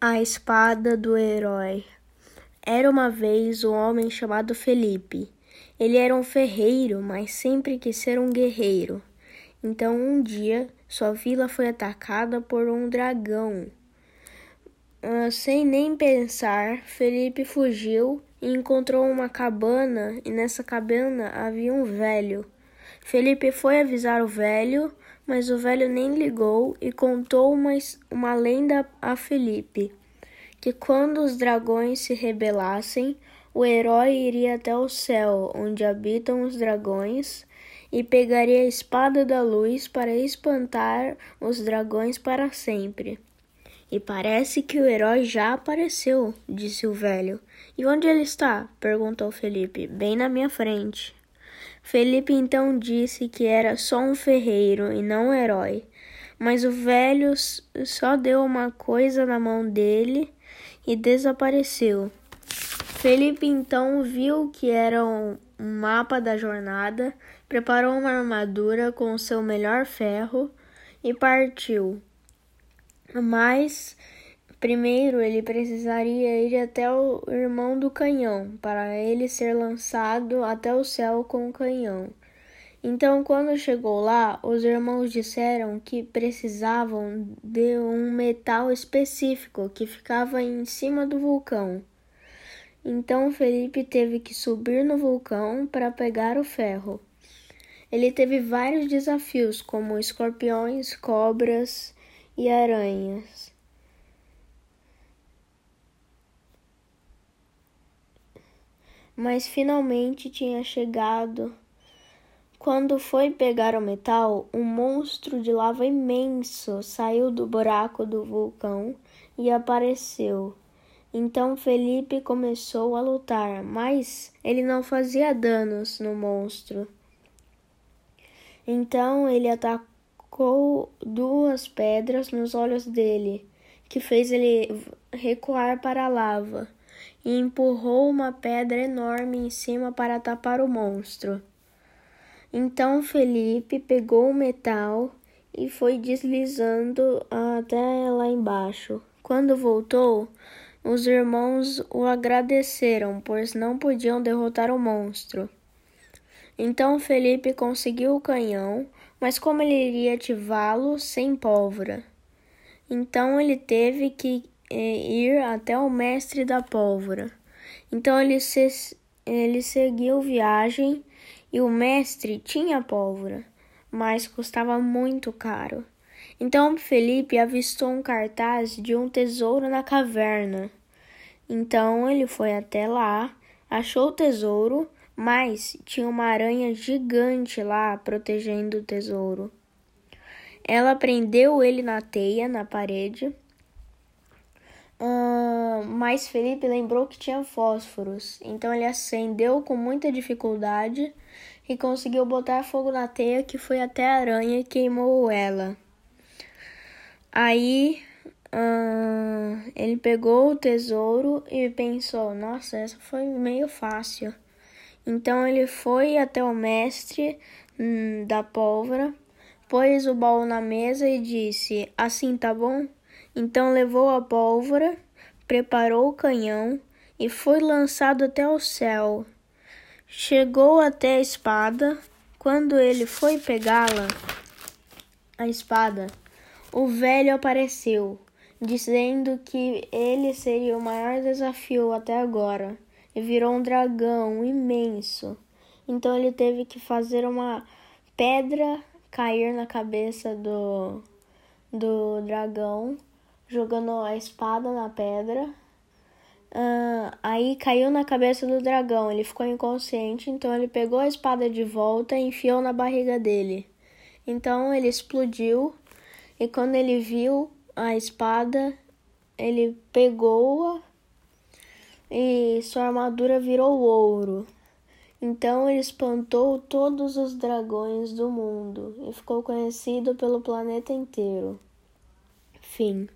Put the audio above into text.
A espada do herói. Era uma vez um homem chamado Felipe. Ele era um ferreiro, mas sempre quis ser um guerreiro. Então um dia sua vila foi atacada por um dragão. Uh, sem nem pensar, Felipe fugiu e encontrou uma cabana, e nessa cabana havia um velho. Felipe foi avisar o velho, mas o velho nem ligou e contou uma, uma lenda a Felipe, que quando os dragões se rebelassem, o herói iria até o céu, onde habitam os dragões, e pegaria a espada da luz para espantar os dragões para sempre. E parece que o herói já apareceu, disse o velho. E onde ele está? perguntou Felipe. Bem na minha frente. Felipe então disse que era só um ferreiro e não um herói. Mas o velho só deu uma coisa na mão dele e desapareceu. Felipe então viu que era um mapa da jornada, preparou uma armadura com o seu melhor ferro e partiu. Mas Primeiro, ele precisaria ir até o irmão do canhão, para ele ser lançado até o céu com o canhão. Então, quando chegou lá, os irmãos disseram que precisavam de um metal específico que ficava em cima do vulcão. Então, Felipe teve que subir no vulcão para pegar o ferro. Ele teve vários desafios, como escorpiões, cobras e aranhas. Mas finalmente tinha chegado. Quando foi pegar o metal, um monstro de lava imenso saiu do buraco do vulcão e apareceu. Então Felipe começou a lutar, mas ele não fazia danos no monstro. Então ele atacou duas pedras nos olhos dele, que fez ele recuar para a lava e empurrou uma pedra enorme em cima para tapar o monstro. Então Felipe pegou o metal e foi deslizando até lá embaixo. Quando voltou, os irmãos o agradeceram, pois não podiam derrotar o monstro. Então Felipe conseguiu o canhão, mas como ele iria ativá-lo sem pólvora? Então ele teve que ir até o mestre da pólvora. Então ele, se, ele seguiu viagem e o mestre tinha pólvora, mas custava muito caro. Então Felipe avistou um cartaz de um tesouro na caverna. Então ele foi até lá, achou o tesouro, mas tinha uma aranha gigante lá protegendo o tesouro. Ela prendeu ele na teia na parede Mas Felipe lembrou que tinha fósforos, então ele acendeu com muita dificuldade e conseguiu botar fogo na teia que foi até a aranha e queimou ela. Aí ele pegou o tesouro e pensou: Nossa, essa foi meio fácil. Então ele foi até o mestre hum, da pólvora, pôs o baú na mesa e disse: Assim tá bom? Então levou a pólvora, preparou o canhão e foi lançado até o céu. Chegou até a espada. Quando ele foi pegá-la, a espada, o velho apareceu, dizendo que ele seria o maior desafio até agora, e virou um dragão imenso. Então ele teve que fazer uma pedra cair na cabeça do, do dragão jogando a espada na pedra. Uh, aí caiu na cabeça do dragão. Ele ficou inconsciente, então ele pegou a espada de volta e enfiou na barriga dele. Então ele explodiu e quando ele viu a espada, ele pegou-a e sua armadura virou ouro. Então ele espantou todos os dragões do mundo e ficou conhecido pelo planeta inteiro. Fim.